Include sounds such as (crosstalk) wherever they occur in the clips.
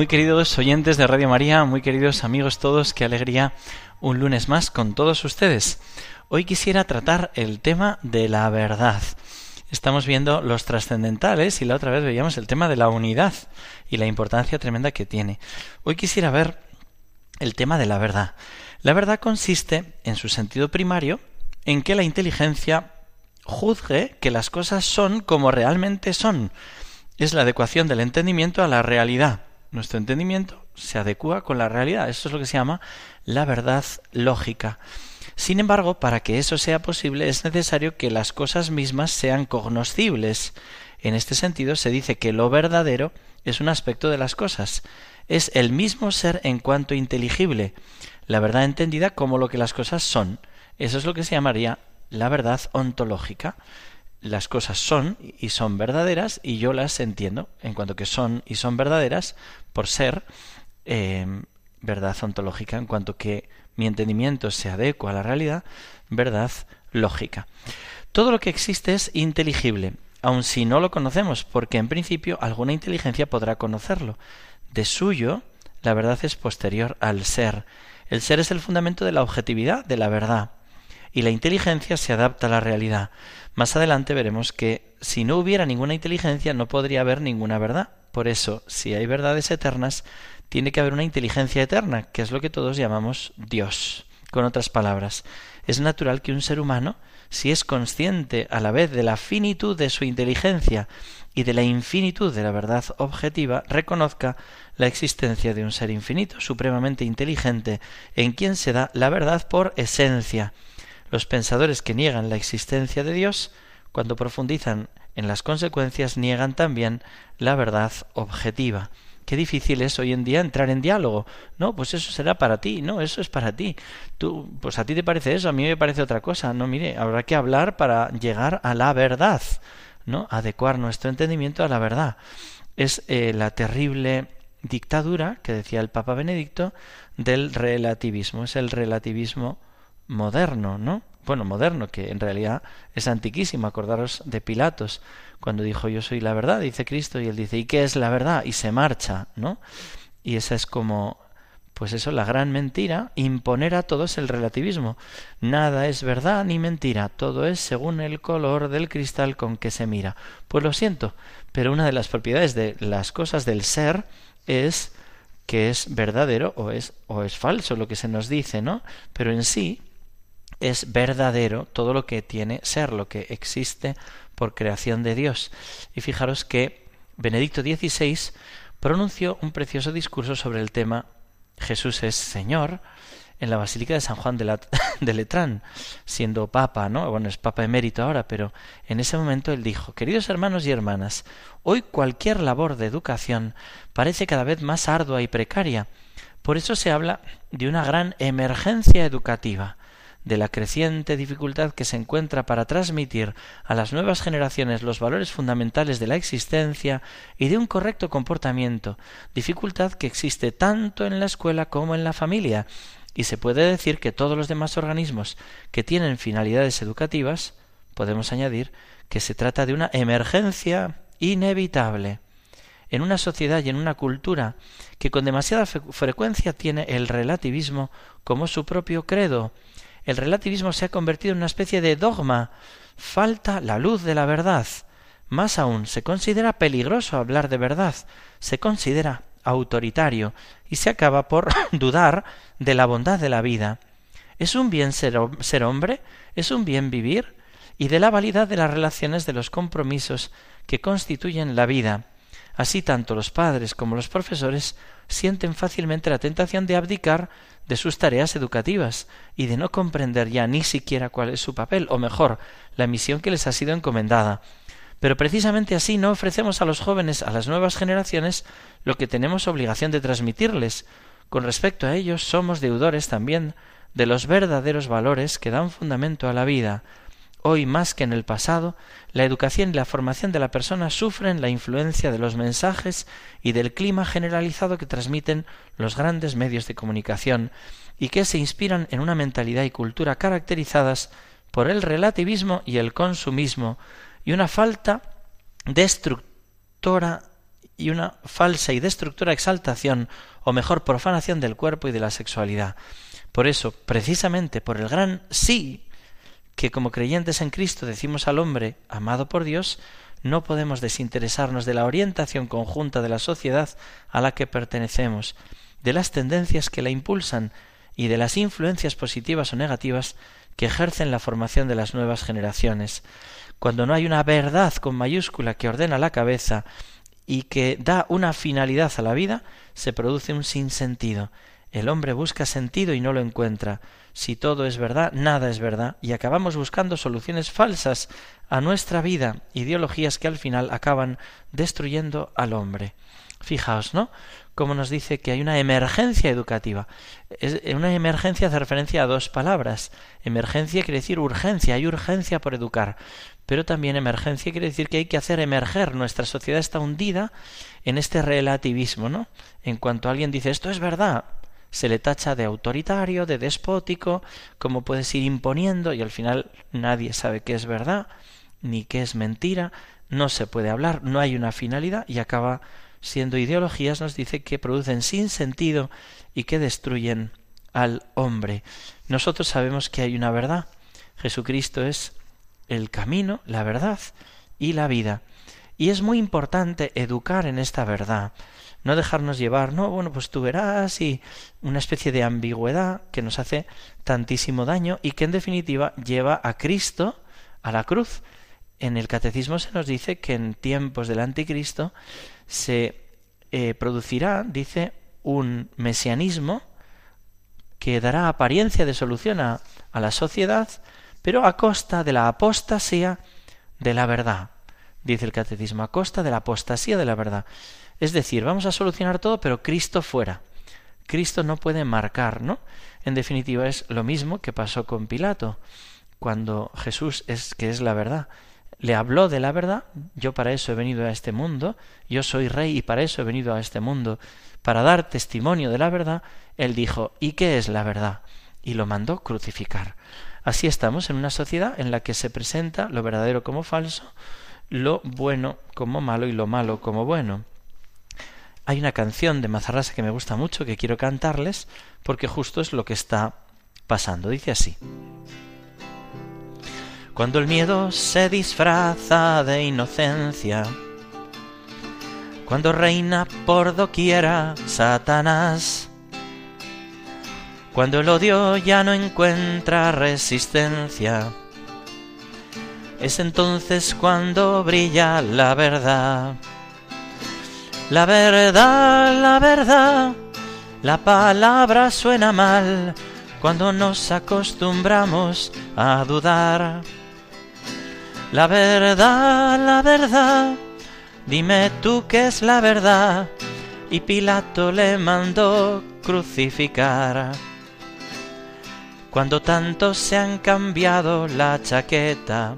Muy queridos oyentes de Radio María, muy queridos amigos todos, qué alegría un lunes más con todos ustedes. Hoy quisiera tratar el tema de la verdad. Estamos viendo los trascendentales y la otra vez veíamos el tema de la unidad y la importancia tremenda que tiene. Hoy quisiera ver el tema de la verdad. La verdad consiste, en su sentido primario, en que la inteligencia juzgue que las cosas son como realmente son. Es la adecuación del entendimiento a la realidad nuestro entendimiento se adecua con la realidad. Esto es lo que se llama la verdad lógica. Sin embargo, para que eso sea posible es necesario que las cosas mismas sean cognoscibles. En este sentido se dice que lo verdadero es un aspecto de las cosas. Es el mismo ser en cuanto inteligible, la verdad entendida como lo que las cosas son. Eso es lo que se llamaría la verdad ontológica las cosas son y son verdaderas y yo las entiendo en cuanto que son y son verdaderas por ser eh, verdad ontológica, en cuanto que mi entendimiento se adecua a la realidad, verdad lógica. Todo lo que existe es inteligible, aun si no lo conocemos, porque en principio alguna inteligencia podrá conocerlo. De suyo, la verdad es posterior al ser. El ser es el fundamento de la objetividad, de la verdad y la inteligencia se adapta a la realidad. Más adelante veremos que si no hubiera ninguna inteligencia no podría haber ninguna verdad. Por eso, si hay verdades eternas, tiene que haber una inteligencia eterna, que es lo que todos llamamos Dios. Con otras palabras, es natural que un ser humano, si es consciente a la vez de la finitud de su inteligencia y de la infinitud de la verdad objetiva, reconozca la existencia de un ser infinito, supremamente inteligente, en quien se da la verdad por esencia, los pensadores que niegan la existencia de Dios, cuando profundizan en las consecuencias, niegan también la verdad objetiva. Qué difícil es hoy en día entrar en diálogo. No, pues eso será para ti, no, eso es para ti. Tú, pues a ti te parece eso, a mí me parece otra cosa. No, mire, habrá que hablar para llegar a la verdad, ¿no? Adecuar nuestro entendimiento a la verdad. Es eh, la terrible dictadura que decía el Papa Benedicto del relativismo. Es el relativismo moderno, ¿no? Bueno, moderno, que en realidad es antiquísimo. Acordaros de Pilatos, cuando dijo yo soy la verdad, dice Cristo, y él dice, ¿y qué es la verdad? Y se marcha, ¿no? Y esa es como, pues eso, la gran mentira, imponer a todos el relativismo. Nada es verdad ni mentira, todo es según el color del cristal con que se mira. Pues lo siento, pero una de las propiedades de las cosas del ser es que es verdadero o es, o es falso lo que se nos dice, ¿no? Pero en sí, es verdadero todo lo que tiene ser, lo que existe por creación de Dios. Y fijaros que Benedicto XVI pronunció un precioso discurso sobre el tema Jesús es Señor en la Basílica de San Juan de, (laughs) de, Letrán, siendo papa, ¿no? Bueno, es papa emérito ahora, pero en ese momento él dijo, queridos hermanos y hermanas, hoy cualquier labor de educación parece cada vez más ardua y precaria. Por eso se habla de una gran emergencia educativa de la creciente dificultad que se encuentra para transmitir a las nuevas generaciones los valores fundamentales de la existencia y de un correcto comportamiento, dificultad que existe tanto en la escuela como en la familia, y se puede decir que todos los demás organismos que tienen finalidades educativas, podemos añadir que se trata de una emergencia inevitable. En una sociedad y en una cultura que con demasiada frecuencia tiene el relativismo como su propio credo, el relativismo se ha convertido en una especie de dogma. Falta la luz de la verdad. Más aún, se considera peligroso hablar de verdad, se considera autoritario y se acaba por (coughs) dudar de la bondad de la vida. ¿Es un bien ser, hombre? ¿Es un bien vivir? Y de la validad de las relaciones de los compromisos que constituyen la vida. Así tanto los padres como los profesores sienten fácilmente la tentación de abdicar de sus tareas educativas y de no comprender ya ni siquiera cuál es su papel, o mejor, la misión que les ha sido encomendada. Pero precisamente así no ofrecemos a los jóvenes, a las nuevas generaciones, lo que tenemos obligación de transmitirles, con respecto a ellos somos deudores también de los verdaderos valores que dan fundamento a la vida. Hoy más que en el pasado, la educación y la formación de la persona sufren la influencia de los mensajes y del clima generalizado que transmiten los grandes medios de comunicación y que se inspiran en una mentalidad y cultura caracterizadas por el relativismo y el consumismo y una falta destructora y una falsa y destructora exaltación o mejor profanación del cuerpo y de la sexualidad. Por eso, precisamente por el gran sí que como creyentes en Cristo decimos al hombre amado por Dios, no podemos desinteresarnos de la orientación conjunta de la sociedad a la que pertenecemos, de las tendencias que la impulsan y de las influencias positivas o negativas que ejercen la formación de las nuevas generaciones. Cuando no hay una verdad con mayúscula que ordena la cabeza y que da una finalidad a la vida, se produce un sinsentido. El hombre busca sentido y no lo encuentra. Si todo es verdad, nada es verdad, y acabamos buscando soluciones falsas a nuestra vida, ideologías que al final acaban destruyendo al hombre. Fijaos, ¿no? Como nos dice que hay una emergencia educativa. Es una emergencia hace referencia a dos palabras. Emergencia quiere decir urgencia, hay urgencia por educar pero también emergencia quiere decir que hay que hacer emerger. Nuestra sociedad está hundida en este relativismo, ¿no? En cuanto alguien dice esto es verdad, se le tacha de autoritario, de despótico, como puedes ir imponiendo y al final nadie sabe qué es verdad ni qué es mentira, no se puede hablar, no hay una finalidad y acaba siendo ideologías, nos dice que producen sin sentido y que destruyen al hombre. Nosotros sabemos que hay una verdad. Jesucristo es el camino, la verdad y la vida. Y es muy importante educar en esta verdad, no dejarnos llevar, no, bueno, pues tú verás y una especie de ambigüedad que nos hace tantísimo daño y que en definitiva lleva a Cristo a la cruz. En el catecismo se nos dice que en tiempos del anticristo se eh, producirá, dice, un mesianismo que dará apariencia de solución a, a la sociedad, pero a costa de la apostasía de la verdad, dice el catecismo, a costa de la apostasía de la verdad. Es decir, vamos a solucionar todo, pero Cristo fuera. Cristo no puede marcar, ¿no? En definitiva es lo mismo que pasó con Pilato, cuando Jesús es que es la verdad. Le habló de la verdad, yo para eso he venido a este mundo, yo soy rey y para eso he venido a este mundo, para dar testimonio de la verdad, él dijo, ¿y qué es la verdad? Y lo mandó crucificar. Así estamos en una sociedad en la que se presenta lo verdadero como falso, lo bueno como malo y lo malo como bueno. Hay una canción de Mazarrasa que me gusta mucho que quiero cantarles porque justo es lo que está pasando. Dice así. Cuando el miedo se disfraza de inocencia, cuando reina por doquiera Satanás, cuando el odio ya no encuentra resistencia, es entonces cuando brilla la verdad. La verdad, la verdad, la palabra suena mal cuando nos acostumbramos a dudar. La verdad, la verdad, dime tú qué es la verdad. Y Pilato le mandó crucificar. Cuando tantos se han cambiado la chaqueta,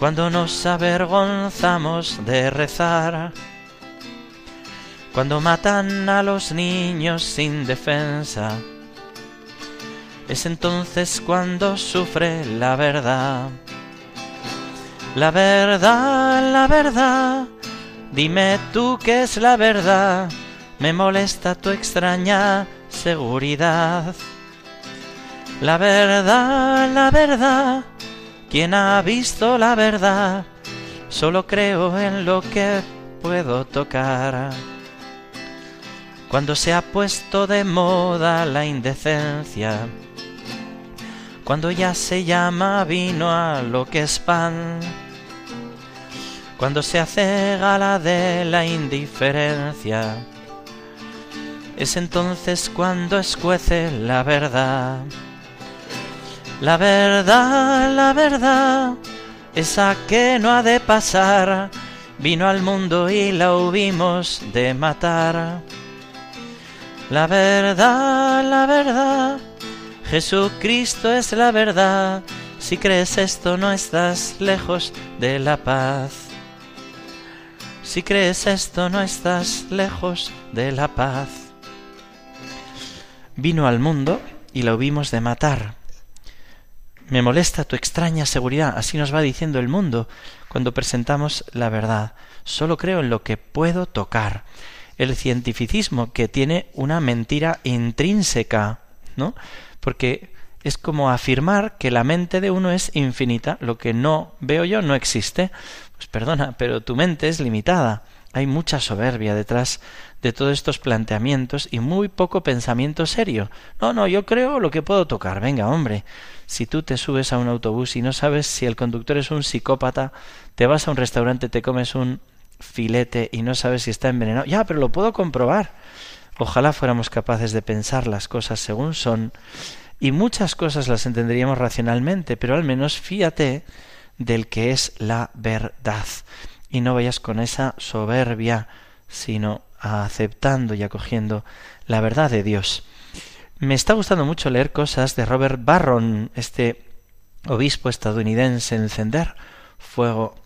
cuando nos avergonzamos de rezar, cuando matan a los niños sin defensa, es entonces cuando sufre la verdad. La verdad, la verdad, dime tú qué es la verdad, me molesta tu extraña seguridad. La verdad, la verdad, quien ha visto la verdad, solo creo en lo que puedo tocar. Cuando se ha puesto de moda la indecencia, cuando ya se llama vino a lo que es pan, cuando se hace gala de la indiferencia, es entonces cuando escuece la verdad. La verdad, la verdad, esa que no ha de pasar, vino al mundo y la hubimos de matar. La verdad, la verdad, Jesucristo es la verdad. Si crees esto no estás lejos de la paz. Si crees esto no estás lejos de la paz. Vino al mundo y lo vimos de matar. Me molesta tu extraña seguridad, así nos va diciendo el mundo cuando presentamos la verdad. Solo creo en lo que puedo tocar. El cientificismo que tiene una mentira intrínseca, ¿no? Porque es como afirmar que la mente de uno es infinita, lo que no veo yo no existe. Pues perdona, pero tu mente es limitada. Hay mucha soberbia detrás de todos estos planteamientos y muy poco pensamiento serio. No, no, yo creo lo que puedo tocar. Venga, hombre. Si tú te subes a un autobús y no sabes si el conductor es un psicópata, te vas a un restaurante, te comes un filete y no sabes si está envenenado. Ya, pero lo puedo comprobar. Ojalá fuéramos capaces de pensar las cosas según son y muchas cosas las entenderíamos racionalmente, pero al menos fíate del que es la verdad y no vayas con esa soberbia, sino aceptando y acogiendo la verdad de Dios. Me está gustando mucho leer cosas de Robert Barron, este obispo estadounidense, encender fuego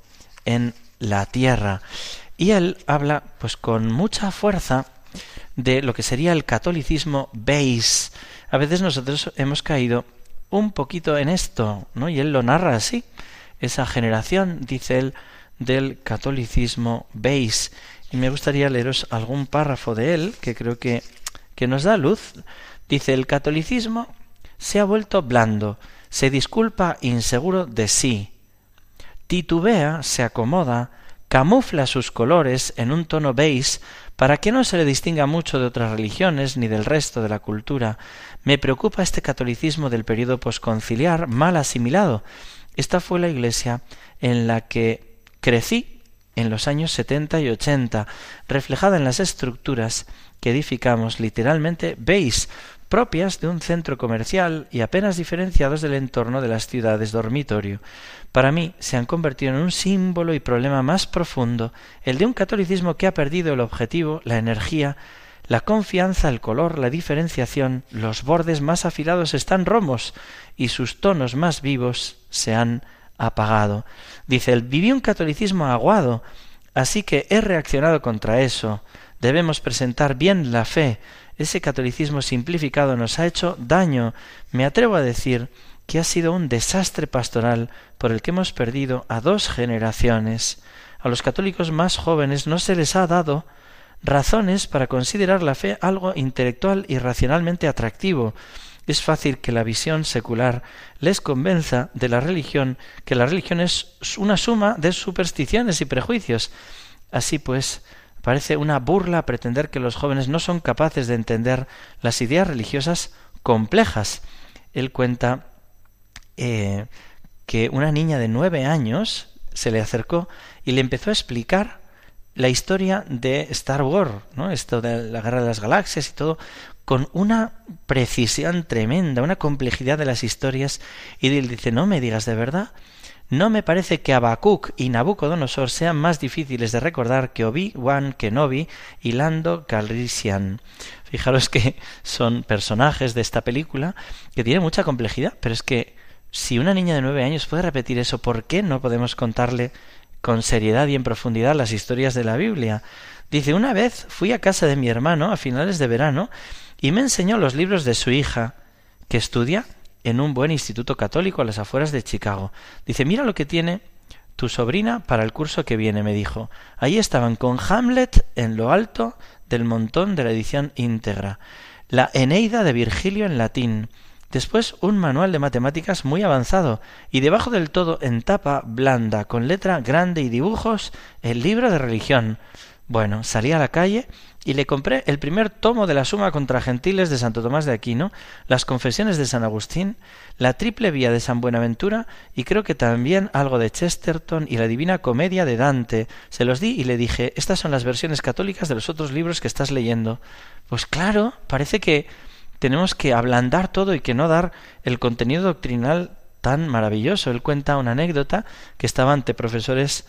en la tierra. Y él habla, pues con mucha fuerza, de lo que sería el catolicismo base. A veces nosotros hemos caído un poquito en esto, ¿no? Y él lo narra así. Esa generación, dice él, del catolicismo base. Y me gustaría leeros algún párrafo de él que creo que, que nos da luz. Dice, el catolicismo se ha vuelto blando, se disculpa inseguro de sí, titubea, se acomoda, camufla sus colores en un tono beige para que no se le distinga mucho de otras religiones ni del resto de la cultura. Me preocupa este catolicismo del periodo posconciliar mal asimilado. Esta fue la iglesia en la que crecí en los años setenta y ochenta, reflejada en las estructuras que edificamos literalmente veis propias de un centro comercial y apenas diferenciados del entorno de las ciudades dormitorio. Para mí se han convertido en un símbolo y problema más profundo, el de un catolicismo que ha perdido el objetivo, la energía, la confianza, el color, la diferenciación, los bordes más afilados están romos y sus tonos más vivos se han apagado. Dice él, viví un catolicismo aguado, así que he reaccionado contra eso. Debemos presentar bien la fe. Ese catolicismo simplificado nos ha hecho daño. Me atrevo a decir que ha sido un desastre pastoral por el que hemos perdido a dos generaciones. A los católicos más jóvenes no se les ha dado razones para considerar la fe algo intelectual y racionalmente atractivo es fácil que la visión secular les convenza de la religión, que la religión es una suma de supersticiones y prejuicios. Así pues, parece una burla pretender que los jóvenes no son capaces de entender las ideas religiosas complejas. Él cuenta eh, que una niña de nueve años se le acercó y le empezó a explicar la historia de Star Wars, ¿no? Esto de la guerra de las galaxias y todo, con una precisión tremenda, una complejidad de las historias, y él dice, no me digas de verdad, no me parece que Abacuc y Nabucodonosor sean más difíciles de recordar que Obi-Wan Kenobi y Lando Calrissian. Fijaros que son personajes de esta película que tienen mucha complejidad, pero es que si una niña de nueve años puede repetir eso, ¿por qué no podemos contarle con seriedad y en profundidad las historias de la Biblia? Dice, una vez fui a casa de mi hermano a finales de verano y me enseñó los libros de su hija, que estudia en un buen instituto católico a las afueras de Chicago. Dice, mira lo que tiene tu sobrina para el curso que viene, me dijo. Ahí estaban con Hamlet en lo alto del montón de la edición íntegra, la Eneida de Virgilio en latín, después un manual de matemáticas muy avanzado, y debajo del todo en tapa blanda, con letra grande y dibujos, el libro de religión. Bueno, salí a la calle y le compré el primer tomo de la Suma contra Gentiles de Santo Tomás de Aquino, las Confesiones de San Agustín, la Triple Vía de San Buenaventura y creo que también algo de Chesterton y la Divina Comedia de Dante. Se los di y le dije, estas son las versiones católicas de los otros libros que estás leyendo. Pues claro, parece que tenemos que ablandar todo y que no dar el contenido doctrinal tan maravilloso. Él cuenta una anécdota que estaba ante profesores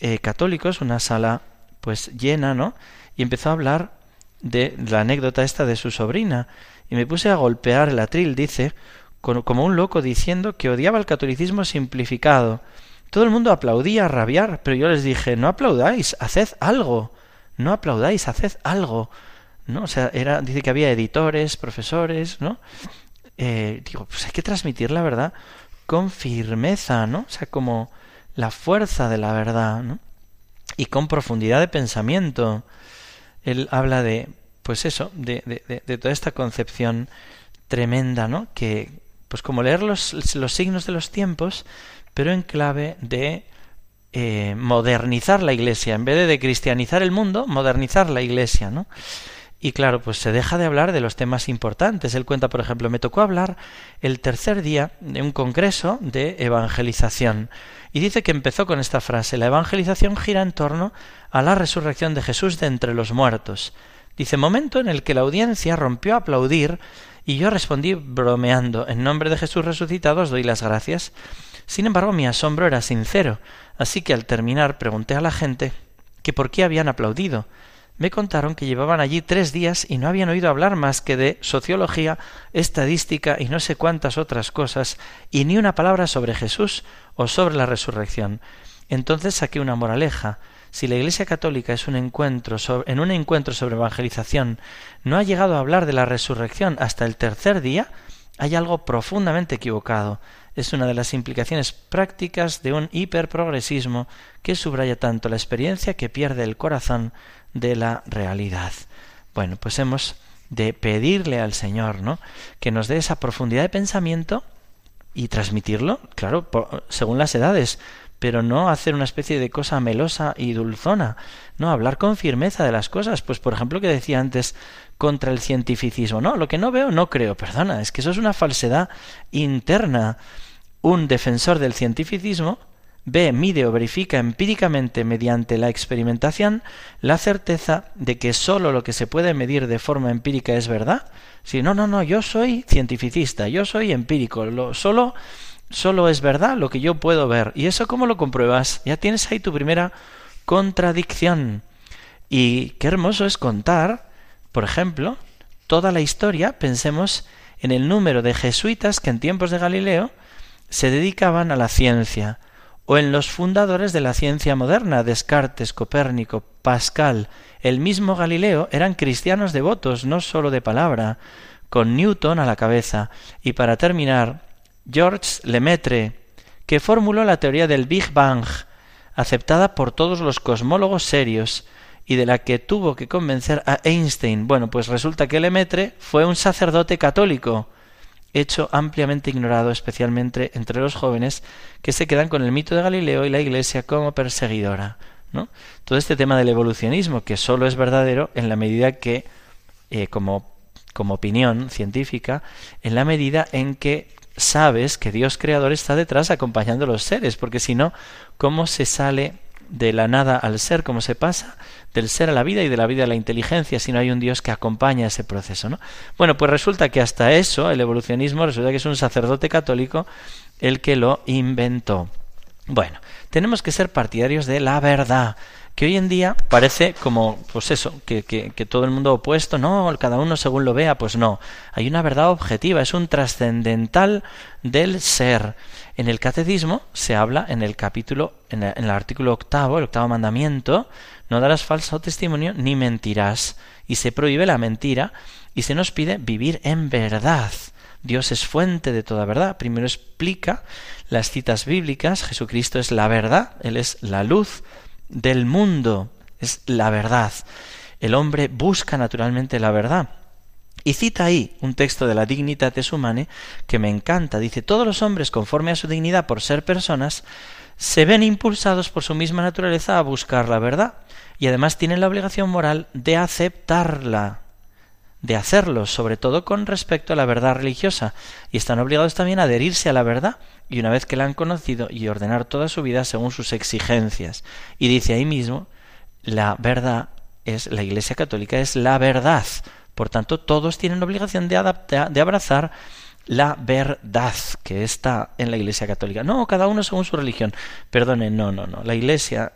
eh, católicos, una sala pues llena, ¿no? Y empezó a hablar de la anécdota esta de su sobrina y me puse a golpear el atril, dice, como un loco diciendo que odiaba el catolicismo simplificado. Todo el mundo aplaudía a rabiar, pero yo les dije, no aplaudáis, haced algo, no aplaudáis, haced algo. ¿No? O sea, era, dice que había editores, profesores, ¿no? Eh, digo, pues hay que transmitir la verdad con firmeza, ¿no? O sea, como la fuerza de la verdad, ¿no? Y con profundidad de pensamiento. Él habla de, pues eso, de, de, de toda esta concepción tremenda, ¿no? Que, pues como leer los, los signos de los tiempos, pero en clave de eh, modernizar la iglesia, en vez de, de cristianizar el mundo, modernizar la iglesia, ¿no? Y claro, pues se deja de hablar de los temas importantes. Él cuenta, por ejemplo, me tocó hablar el tercer día de un congreso de evangelización. Y dice que empezó con esta frase, la evangelización gira en torno a la resurrección de Jesús de entre los muertos. Dice, momento en el que la audiencia rompió a aplaudir y yo respondí bromeando, en nombre de Jesús resucitado os doy las gracias. Sin embargo, mi asombro era sincero, así que al terminar pregunté a la gente que por qué habían aplaudido. Me contaron que llevaban allí tres días y no habían oído hablar más que de sociología, estadística y no sé cuántas otras cosas, y ni una palabra sobre Jesús o sobre la resurrección. Entonces saqué una moraleja. Si la Iglesia Católica es un encuentro en un encuentro sobre evangelización no ha llegado a hablar de la resurrección hasta el tercer día, hay algo profundamente equivocado. Es una de las implicaciones prácticas de un hiperprogresismo que subraya tanto la experiencia que pierde el corazón de la realidad. Bueno, pues hemos de pedirle al Señor, ¿no? Que nos dé esa profundidad de pensamiento y transmitirlo, claro, según las edades, pero no hacer una especie de cosa melosa y dulzona, no hablar con firmeza de las cosas, pues por ejemplo que decía antes contra el cientificismo, no, lo que no veo no creo, perdona, es que eso es una falsedad interna. Un defensor del cientificismo ve, mide o verifica empíricamente mediante la experimentación la certeza de que sólo lo que se puede medir de forma empírica es verdad. Si no, no, no, yo soy cientificista, yo soy empírico, lo, solo, solo es verdad lo que yo puedo ver. ¿Y eso cómo lo compruebas? Ya tienes ahí tu primera contradicción. Y qué hermoso es contar, por ejemplo, toda la historia, pensemos en el número de jesuitas que en tiempos de Galileo se dedicaban a la ciencia, o en los fundadores de la ciencia moderna, Descartes, Copérnico, Pascal, el mismo Galileo, eran cristianos devotos, no sólo de palabra, con Newton a la cabeza. Y para terminar, Georges Lemaitre, que formuló la teoría del Big Bang, aceptada por todos los cosmólogos serios, y de la que tuvo que convencer a Einstein. Bueno, pues resulta que Lemaitre fue un sacerdote católico, hecho ampliamente ignorado, especialmente entre los jóvenes que se quedan con el mito de Galileo y la Iglesia como perseguidora. ¿no? Todo este tema del evolucionismo, que solo es verdadero en la medida que, eh, como, como opinión científica, en la medida en que sabes que Dios creador está detrás acompañando a los seres, porque si no, ¿cómo se sale de la nada al ser, cómo se pasa del ser a la vida y de la vida a la inteligencia si no hay un Dios que acompaña ese proceso, ¿no? Bueno, pues resulta que hasta eso, el evolucionismo, resulta que es un sacerdote católico el que lo inventó. Bueno, tenemos que ser partidarios de la verdad, que hoy en día parece como, pues eso, que, que, que, todo el mundo opuesto, no, cada uno según lo vea, pues no. Hay una verdad objetiva, es un trascendental del ser. En el catecismo se habla en el capítulo, en, el artículo octavo, el octavo mandamiento, no darás falso testimonio ni mentirás. Y se prohíbe la mentira y se nos pide vivir en verdad. Dios es fuente de toda verdad. Primero explica las citas bíblicas. Jesucristo es la verdad. Él es la luz del mundo. Es la verdad. El hombre busca naturalmente la verdad. Y cita ahí un texto de la Dignitates Humane que me encanta. Dice, todos los hombres, conforme a su dignidad por ser personas, se ven impulsados por su misma naturaleza a buscar la verdad y además tienen la obligación moral de aceptarla, de hacerlo, sobre todo con respecto a la verdad religiosa, y están obligados también a adherirse a la verdad, y una vez que la han conocido, y ordenar toda su vida según sus exigencias. Y dice ahí mismo, la verdad es, la Iglesia Católica es la verdad, por tanto, todos tienen obligación de, de abrazar la verdad que está en la Iglesia Católica. No, cada uno según su religión. Perdone, no, no, no. La Iglesia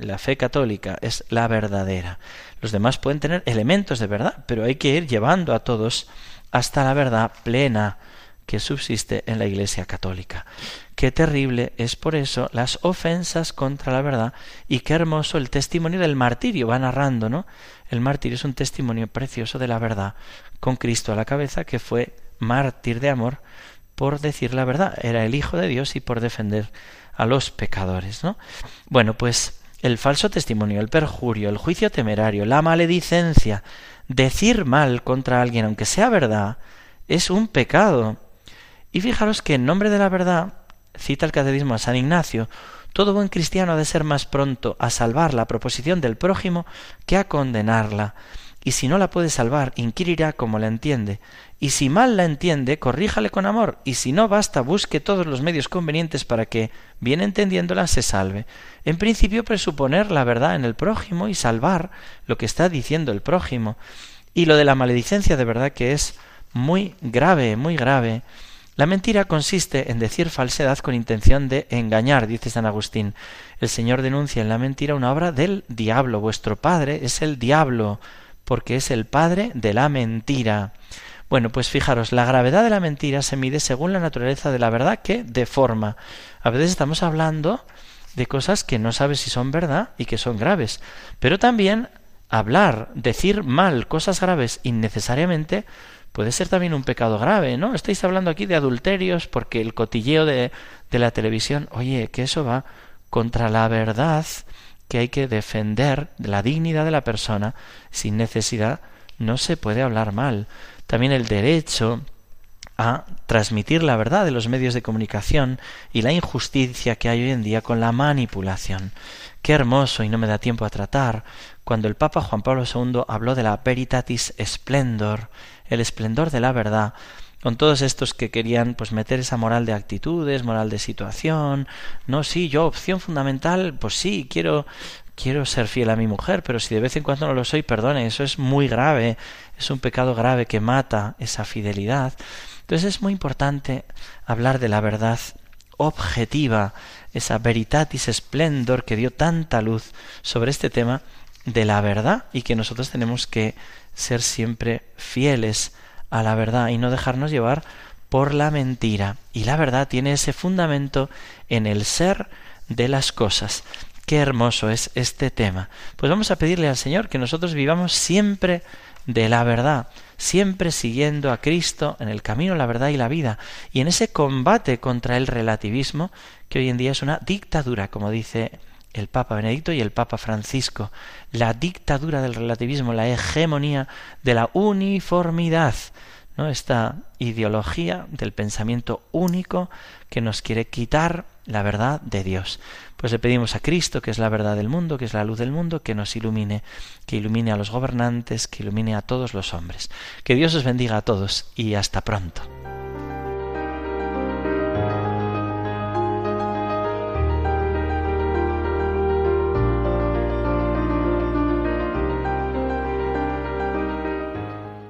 la fe católica es la verdadera. Los demás pueden tener elementos de verdad, pero hay que ir llevando a todos hasta la verdad plena que subsiste en la Iglesia católica. Qué terrible es por eso las ofensas contra la verdad y qué hermoso el testimonio del martirio. Va narrando, ¿no? El martirio es un testimonio precioso de la verdad, con Cristo a la cabeza, que fue mártir de amor por decir la verdad. Era el Hijo de Dios y por defender a los pecadores, ¿no? Bueno, pues el falso testimonio, el perjurio, el juicio temerario, la maledicencia, decir mal contra alguien, aunque sea verdad, es un pecado. Y fijaros que en nombre de la verdad, cita el catecismo a San Ignacio, todo buen cristiano ha de ser más pronto a salvar la proposición del prójimo que a condenarla. Y si no la puede salvar, inquirirá como la entiende. Y si mal la entiende, corríjale con amor. Y si no basta, busque todos los medios convenientes para que, bien entendiéndola, se salve. En principio, presuponer la verdad en el prójimo y salvar lo que está diciendo el prójimo. Y lo de la maledicencia de verdad que es muy grave, muy grave. La mentira consiste en decir falsedad con intención de engañar, dice San Agustín. El Señor denuncia en la mentira una obra del diablo. Vuestro padre es el diablo, porque es el padre de la mentira. Bueno, pues fijaros, la gravedad de la mentira se mide según la naturaleza de la verdad que deforma. A veces estamos hablando de cosas que no sabes si son verdad y que son graves, pero también hablar, decir mal cosas graves innecesariamente puede ser también un pecado grave, ¿no? Estáis hablando aquí de adulterios porque el cotilleo de, de la televisión, oye, que eso va contra la verdad que hay que defender la dignidad de la persona sin necesidad no se puede hablar mal. También el derecho a transmitir la verdad de los medios de comunicación y la injusticia que hay hoy en día con la manipulación. Qué hermoso, y no me da tiempo a tratar, cuando el Papa Juan Pablo II habló de la veritatis splendor, el esplendor de la verdad, con todos estos que querían pues meter esa moral de actitudes, moral de situación, no, sí, yo opción fundamental, pues sí, quiero quiero ser fiel a mi mujer, pero si de vez en cuando no lo soy, perdone, eso es muy grave, es un pecado grave que mata esa fidelidad. Entonces es muy importante hablar de la verdad objetiva, esa veritatis splendor que dio tanta luz sobre este tema de la verdad y que nosotros tenemos que ser siempre fieles a la verdad y no dejarnos llevar por la mentira. Y la verdad tiene ese fundamento en el ser de las cosas. Qué hermoso es este tema. Pues vamos a pedirle al Señor que nosotros vivamos siempre de la verdad, siempre siguiendo a Cristo en el camino, la verdad y la vida, y en ese combate contra el relativismo, que hoy en día es una dictadura, como dice el Papa Benedicto y el Papa Francisco, la dictadura del relativismo, la hegemonía de la uniformidad, ¿no? esta ideología del pensamiento único que nos quiere quitar la verdad de Dios. Pues le pedimos a Cristo, que es la verdad del mundo, que es la luz del mundo, que nos ilumine, que ilumine a los gobernantes, que ilumine a todos los hombres. Que Dios os bendiga a todos y hasta pronto.